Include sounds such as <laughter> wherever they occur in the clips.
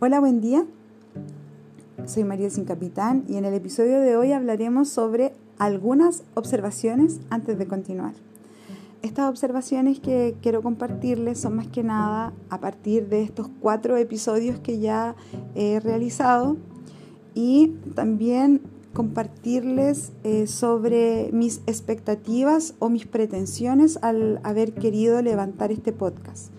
Hola, buen día. Soy María Sin Capitán y en el episodio de hoy hablaremos sobre algunas observaciones antes de continuar. Estas observaciones que quiero compartirles son más que nada a partir de estos cuatro episodios que ya he realizado y también compartirles eh, sobre mis expectativas o mis pretensiones al haber querido levantar este podcast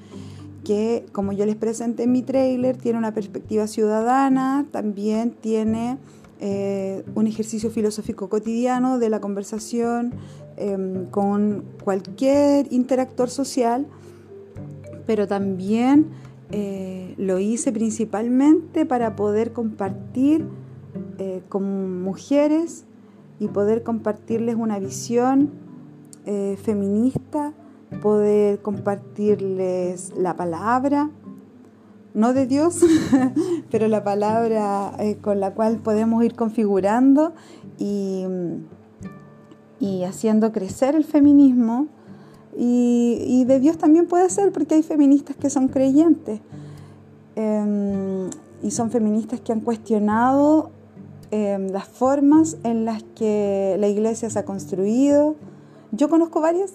que, como yo les presenté en mi trailer, tiene una perspectiva ciudadana, también tiene eh, un ejercicio filosófico cotidiano de la conversación em, con cualquier interactor social, pero también eh, lo hice principalmente para poder compartir eh, con mujeres y poder compartirles una visión feminista poder compartirles la palabra, no de Dios, <laughs> pero la palabra eh, con la cual podemos ir configurando y, y haciendo crecer el feminismo. Y, de Dios también puede ser, porque hay feministas que son creyentes em, y son feministas que han cuestionado em, las formas en las que la iglesia se ha construido. Yo conozco varias,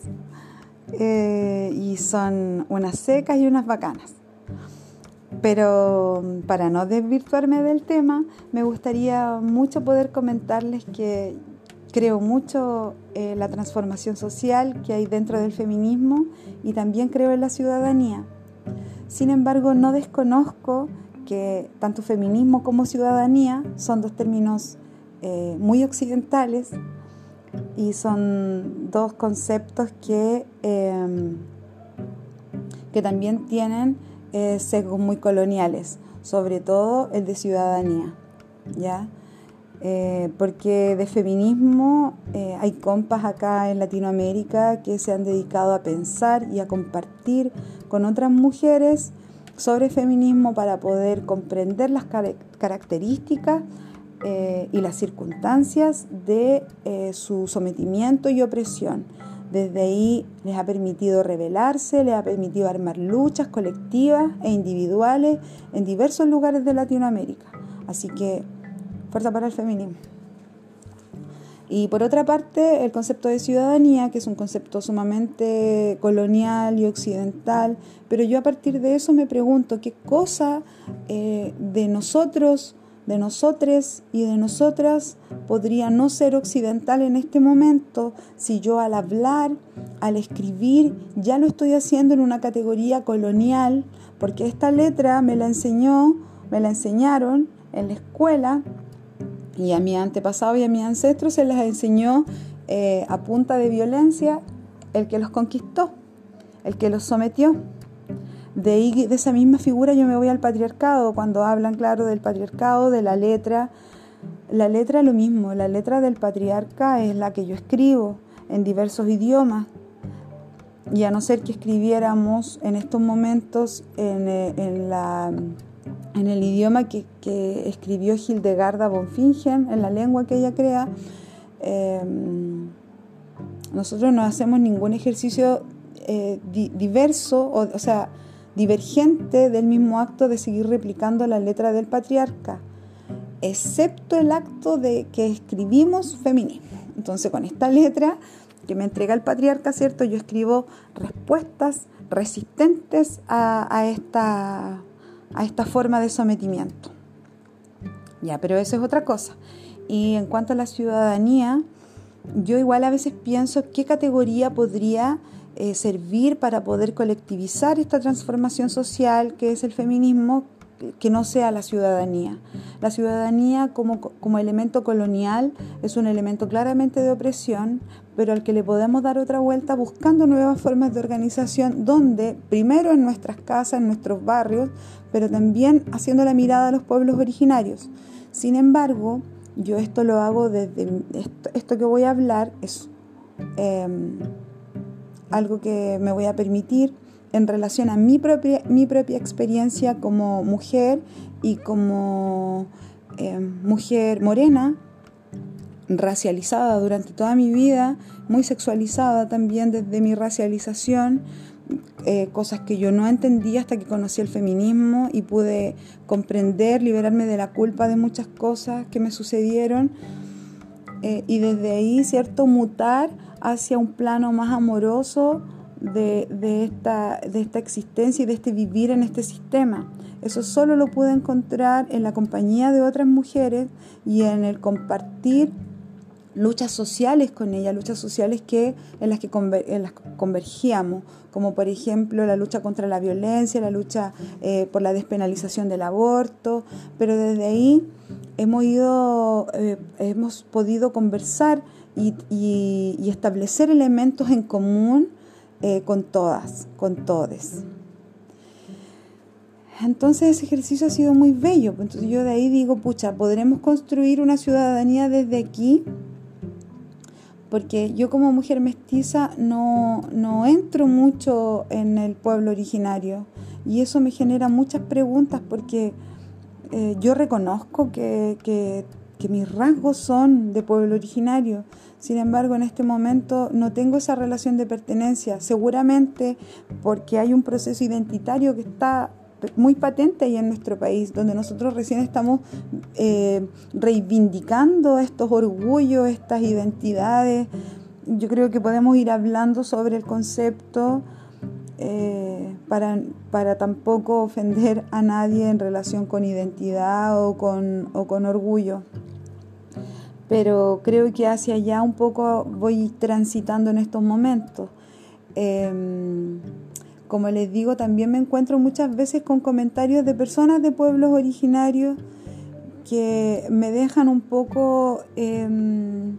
eh, y son unas secas y unas bacanas. Pero para no desvirtuarme del tema, me gustaría mucho poder comentarles que creo mucho en la transformación social que hay dentro del feminismo y también creo en la ciudadanía. Sin embargo, no desconozco que tanto feminismo como ciudadanía son dos términos eh, muy occidentales y son dos conceptos que, em, que también tienen eh, sesgos muy coloniales, sobre todo el de ciudadanía, ¿ya? Eh, porque de feminismo eh, hay compas acá en Latinoamérica que se han dedicado a pensar y a compartir con otras mujeres sobre feminismo para poder comprender las características eh, y las circunstancias de eh, su sometimiento y opresión. Desde ahí les ha permitido rebelarse, les ha permitido armar luchas colectivas e individuales en diversos lugares de Latinoamérica. Así que fuerza para el feminismo. Y por otra parte, el concepto de ciudadanía, que es un concepto sumamente colonial y occidental, pero yo a partir de eso me pregunto qué cosa eh, de nosotros de nosotros y de nosotras podría no ser occidental en este momento si yo al hablar, al escribir, ya lo estoy haciendo en una categoría colonial, porque esta letra me la enseñó, me la enseñaron en la escuela y a mi antepasado y a mis ancestros se les enseñó eh, a punta de violencia el que los conquistó, el que los sometió. De, de esa misma figura yo me voy al patriarcado, cuando hablan, claro, del patriarcado, de la letra. La letra es lo mismo, la letra del patriarca es la que yo escribo en diversos idiomas. Y a no ser que escribiéramos en estos momentos en, eh, en, la, en el idioma que, que, escribió Hildegarda von Fingen, en la lengua que ella crea, em, nosotros no hacemos ningún ejercicio eh, diverso, o, o sea, divergente del mismo acto de seguir replicando la letra del patriarca, excepto el acto de que escribimos feminismo. Entonces, con esta letra que me entrega el patriarca, ¿cierto? Yo escribo respuestas resistentes a, esta, a esta forma de sometimiento. Ya, pero eso es otra cosa. Y en cuanto a la ciudadanía, yo igual a veces pienso qué categoría podría eh, servir para poder colectivizar esta transformación social que es el feminismo, que no sea la ciudadanía. La ciudadanía como, como elemento colonial es un elemento claramente de opresión, pero al que le podemos dar otra vuelta buscando nuevas formas de organización, donde primero en nuestras casas, en nuestros barrios, pero también haciendo la mirada a los pueblos originarios. Sin embargo, yo esto lo hago desde esto, que voy a hablar es em, algo que me voy a permitir en relación a mi propia, mi propia experiencia como mujer y como eh, mujer morena, racializada durante toda mi vida, muy sexualizada también desde mi racialización eh, cosas que yo no entendía hasta que conocí el feminismo y pude comprender, liberarme de la culpa de muchas cosas que me sucedieron eh, y desde ahí, ¿cierto?, mutar hacia un plano más amoroso de, de, esta, de esta existencia y de este vivir en este sistema. Eso solo lo pude encontrar en la compañía de otras mujeres y en el compartir luchas sociales con ella, luchas sociales que, en, las que las convergíamos, como por ejemplo la lucha contra la violencia, la lucha eh, por la despenalización del aborto, pero desde ahí hemos, ido, eh, hemos podido conversar y, establecer elementos en común eh, con todas, con todes. Entonces ese ejercicio ha sido muy bello. Entonces yo de ahí digo, pucha, ¿podremos construir una ciudadanía desde aquí? Porque yo como mujer mestiza no, entro mucho en el pueblo originario. Y eso me genera muchas preguntas porque eh, yo reconozco que, que, mis rasgos son de pueblo originario, sin embargo en este momento no tengo esa relación de pertenencia, seguramente porque hay un proceso identitario que está muy patente ahí en nuestro país, donde nosotros recién estamos eh, reivindicando estos orgullos, estas identidades. Yo creo que podemos ir hablando sobre el concepto eh, para, para, tampoco ofender a nadie en relación con identidad o con, o con orgullo. Pero creo que hacia allá un poco voy transitando en estos momentos. Em, como les digo, también me encuentro muchas veces con comentarios de personas de pueblos originarios que me dejan un poco em,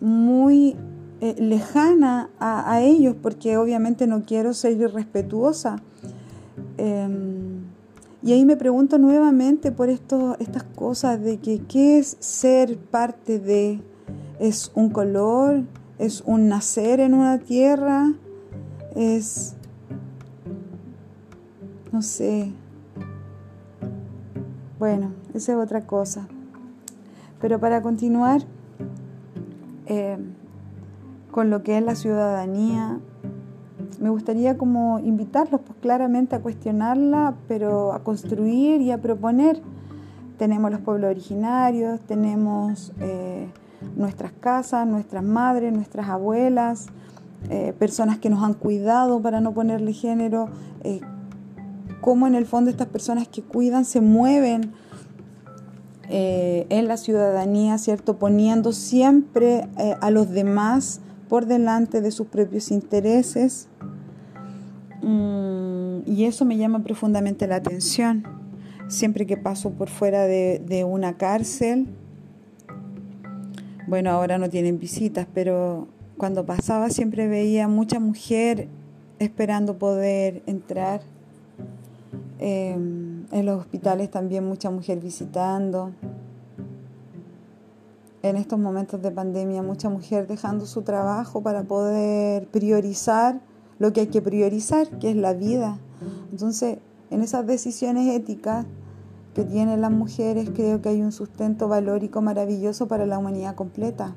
muy eh, lejana a, ellos, porque obviamente no quiero ser irrespetuosa. Em, y ahí me pregunto nuevamente por esto, estas cosas de que qué es ser parte de, es un color, es un nacer en una tierra, es, no sé, bueno, esa es otra cosa. Pero para continuar eh, con lo que es la ciudadanía, me gustaría como invitarlos pues claramente a cuestionarla, pero a construir y a proponer. Tenemos los pueblos originarios, tenemos eh, nuestras casas, nuestras madres, nuestras abuelas, eh, personas que nos han cuidado para no ponerle género, eh, cómo en el fondo estas personas que cuidan se mueven eh, en la ciudadanía, ¿cierto? Poniendo siempre a los demás por delante de sus propios intereses. Mm, y eso me llama profundamente la atención. Siempre que paso por fuera de, de una cárcel, bueno, ahora no tienen visitas, pero cuando pasaba siempre veía mucha mujer esperando poder entrar. Em, en los hospitales también mucha mujer visitando. En estos momentos de pandemia mucha mujer dejando su trabajo para poder priorizar lo que hay que priorizar, que es la vida. Entonces, en esas decisiones éticas que tienen las mujeres, creo que hay un sustento valórico maravilloso para la humanidad completa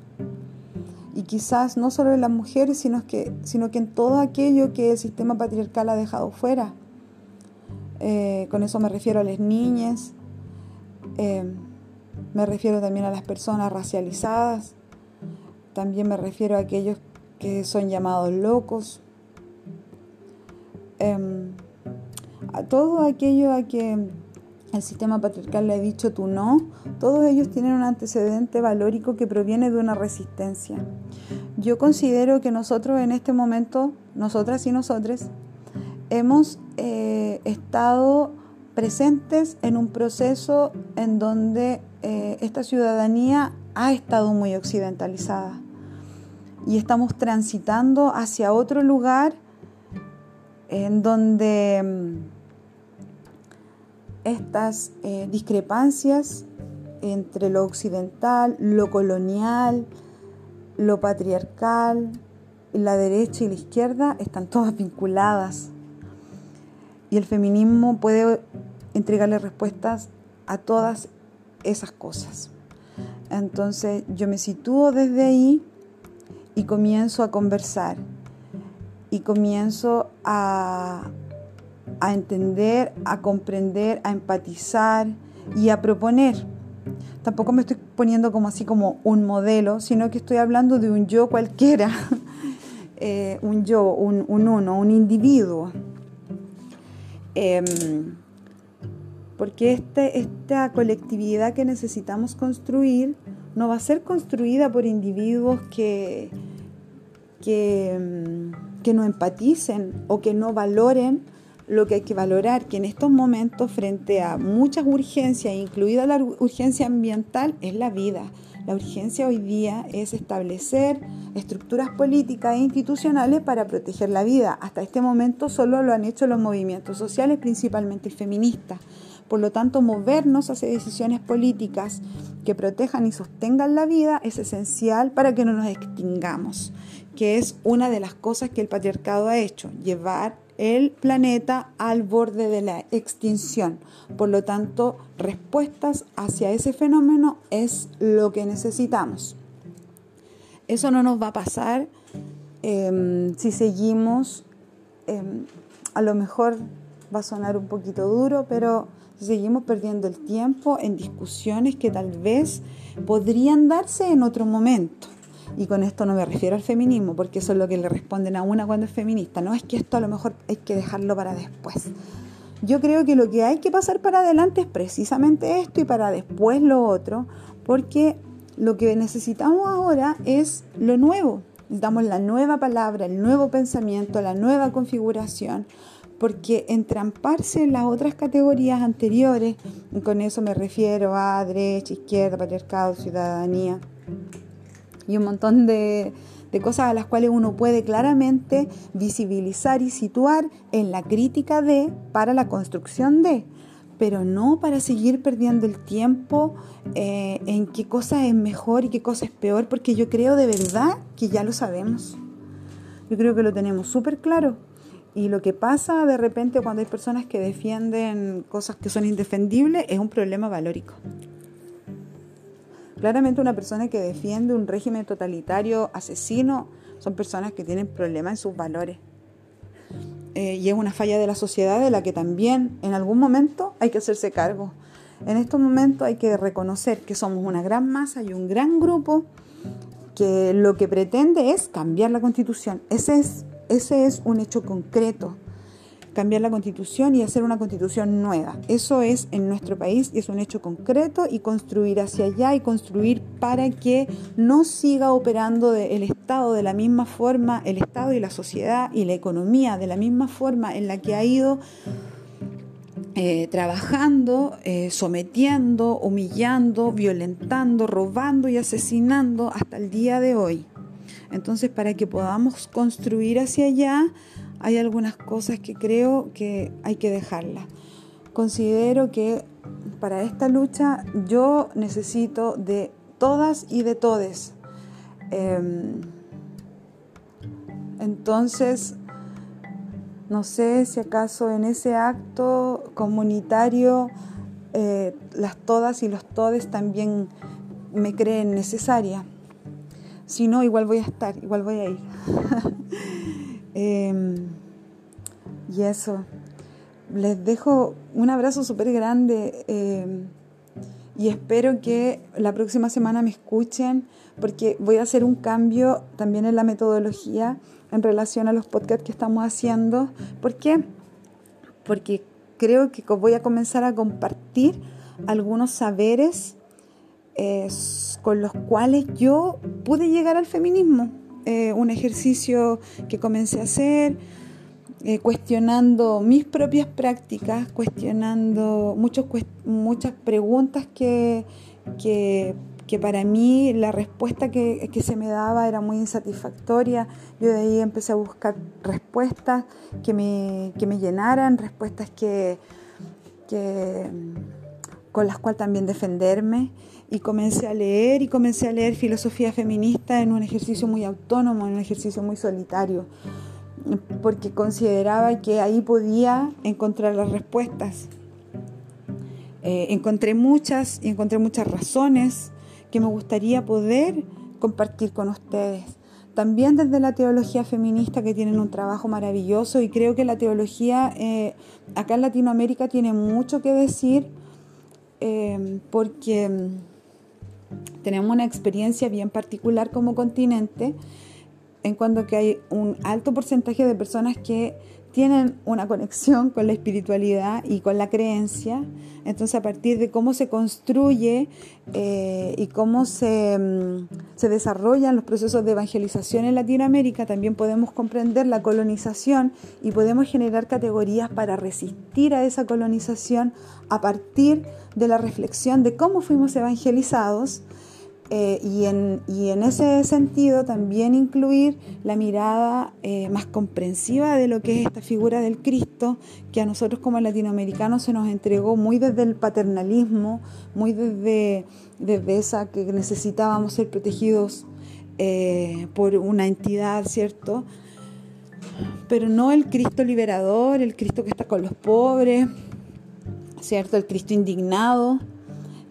y quizás no solo en las mujeres, sino que, sino que en todo aquello que el sistema patriarcal ha dejado fuera. Eh, con eso me refiero a las niñas, eh, me refiero también a las personas racializadas, también me refiero a aquellos que son llamados locos, em, a todo aquello a que el sistema patriarcal le ha dicho tú no, todos ellos tienen un antecedente valórico que proviene de una resistencia. Yo considero que nosotros en este momento, nosotras y nosotros, hemos eh, estado presentes en un proceso en donde eh, esta ciudadanía ha estado muy occidentalizada y estamos transitando hacia otro lugar en donde mm, estas eh, discrepancias entre lo occidental, lo colonial, lo patriarcal, la derecha y la izquierda están todas vinculadas. Y el feminismo puede entregarle respuestas a todas esas cosas. Entonces yo me sitúo desde ahí y comienzo a conversar. y comienzo a, a entender, a comprender, a empatizar y a proponer. Tampoco me estoy poniendo como así como un modelo, sino que estoy hablando de un yo cualquiera, <laughs> eh, un yo, un, uno, un individuo. Em, porque este, esta colectividad que necesitamos construir no va a ser construida por individuos que, que, em, que no empaticen o que no valoren lo que hay que valorar, que en estos momentos, frente a muchas urgencias, incluida la urgencia ambiental, es la vida. La urgencia hoy día es establecer estructuras políticas e institucionales para proteger la vida. Hasta este momento solo lo han hecho los movimientos sociales, principalmente feministas. Por lo tanto, movernos hacia decisiones políticas que protejan y sostengan la vida es esencial para que no nos extingamos, que es una de las cosas que el patriarcado ha hecho, llevar el planeta al borde de la extinción. Por lo tanto, respuestas hacia ese fenómeno es lo que necesitamos. Eso no nos va a pasar em, si seguimos, em, a lo mejor va a sonar un poquito duro, pero si seguimos perdiendo el tiempo en discusiones que tal vez podrían darse en otro momento. Y con esto no me refiero al feminismo, porque eso es lo que le responden a una cuando es feminista. No es que esto a lo mejor hay que dejarlo para después. Yo creo que lo que hay que pasar para adelante es precisamente esto y para después lo otro, porque lo que necesitamos ahora es lo nuevo. Necesitamos la nueva palabra, el nuevo pensamiento, la nueva configuración, porque entramparse en las otras categorías anteriores, y con eso me refiero a derecha, izquierda, patriarcado, ciudadanía, y un montón de, cosas a las cuales uno puede claramente visibilizar y situar en la crítica de para la construcción de, pero no para seguir perdiendo el tiempo eh, en qué cosa es mejor y qué cosa es peor, porque yo creo de verdad que ya lo sabemos. Yo creo que lo tenemos súper claro. Y lo que pasa de repente cuando hay personas que defienden cosas que son indefendibles es un problema valórico. Claramente una persona que defiende un régimen totalitario asesino son personas que tienen problemas en sus valores. Eh, y es una falla de la sociedad de la que también en algún momento hay que hacerse cargo. En estos momentos hay que reconocer que somos una gran masa y un gran grupo que lo que pretende es cambiar la constitución. Ese es, ese es un hecho concreto cambiar la constitución y hacer una constitución nueva. Eso es en nuestro país y es un hecho concreto y construir hacia allá y construir para que no siga operando el Estado de la misma forma, el Estado y la sociedad y la economía de la misma forma en la que ha ido eh, trabajando, eh, sometiendo, humillando, violentando, robando y asesinando hasta el día de hoy. Entonces, para que podamos construir hacia allá, hay algunas cosas que creo que hay que dejarlas. Considero que para esta lucha yo necesito de todas y de todes. Em, entonces, no sé si acaso en ese acto comunitario eh, las todas y los todes también me creen necesaria. Si no, igual voy a estar, igual voy a ir. <laughs> Y eso, les dejo un abrazo súper grande em, y espero que la próxima semana me escuchen porque voy a hacer un cambio también en la metodología en relación a los podcasts que estamos haciendo. ¿Por qué? Porque creo que voy a comenzar a compartir algunos saberes eh, con los cuales yo pude llegar al feminismo. Eh, un ejercicio que comencé a hacer, eh, cuestionando mis propias prácticas, cuestionando muchos, muchas preguntas que, que, para mí la respuesta que, se me daba era muy insatisfactoria. Yo de ahí empecé a buscar respuestas que me, que me llenaran, respuestas que, que, con las cuales también defenderme y comencé a leer y comencé a leer filosofía feminista en un ejercicio muy autónomo, en un ejercicio muy solitario, porque consideraba que ahí podía encontrar las respuestas. Eh, encontré muchas y encontré muchas razones que me gustaría poder compartir con ustedes. también desde la teología feminista que tienen un trabajo maravilloso y creo que la teología eh, acá en Latinoamérica tiene mucho que decir eh, porque tenemos una experiencia bien particular como continente en cuanto que hay un alto porcentaje de personas que tienen una conexión con la espiritualidad y con la creencia. Entonces, a partir de cómo se construye eh, y cómo se, mm, se, desarrollan los procesos de evangelización en Latinoamérica, también podemos comprender la colonización y podemos generar categorías para resistir a esa colonización a partir de la reflexión de cómo fuimos evangelizados eh, y, en, y, en, ese sentido también incluir la mirada eh, más comprensiva de lo que es esta figura del Cristo, que a nosotros como latinoamericanos se nos entregó muy desde el paternalismo, muy desde, desde esa que necesitábamos ser protegidos eh, por una entidad, ¿cierto? Pero no el Cristo liberador, el Cristo que está con los pobres, ¿cierto? El Cristo indignado.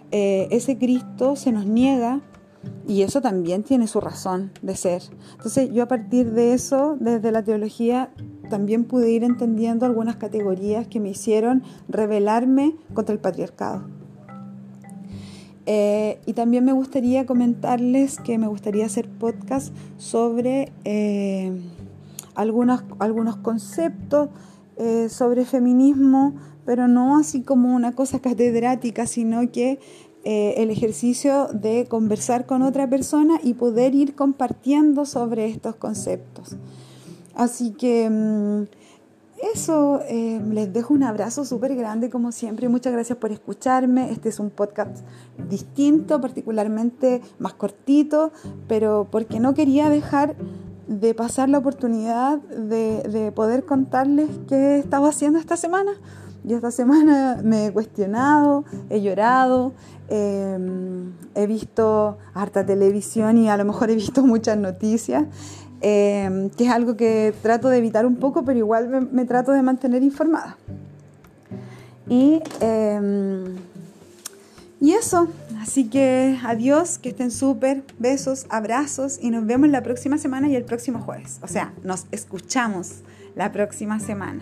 ese Cristo se nos niega y eso también tiene su razón de ser. Entonces yo a partir de eso, desde la teología, también pude ir entendiendo algunas categorías que me hicieron rebelarme contra el patriarcado. Eh, y también me gustaría comentarles que me gustaría hacer podcast sobre eh, algunos, algunos conceptos eh, sobre feminismo, pero no así como una cosa catedrática, sino que eh, el ejercicio de conversar con otra persona y poder ir compartiendo sobre estos conceptos. Así que mm, eso, eh, les dejo un abrazo súper grande como siempre. Muchas gracias por escucharme. Este es un podcast distinto, particularmente más cortito, pero porque no quería dejar de pasar la oportunidad de, de poder contarles qué estaba haciendo esta semana. Yo esta semana me he cuestionado, he llorado, Em, he visto harta televisión y a lo mejor he visto muchas noticias, em, que es algo que trato de evitar un poco, pero igual me, trato de mantener informada. Y, em, y eso, así que adiós, que estén súper, besos, abrazos y nos vemos la próxima semana y el próximo jueves. O sea, nos escuchamos la próxima semana.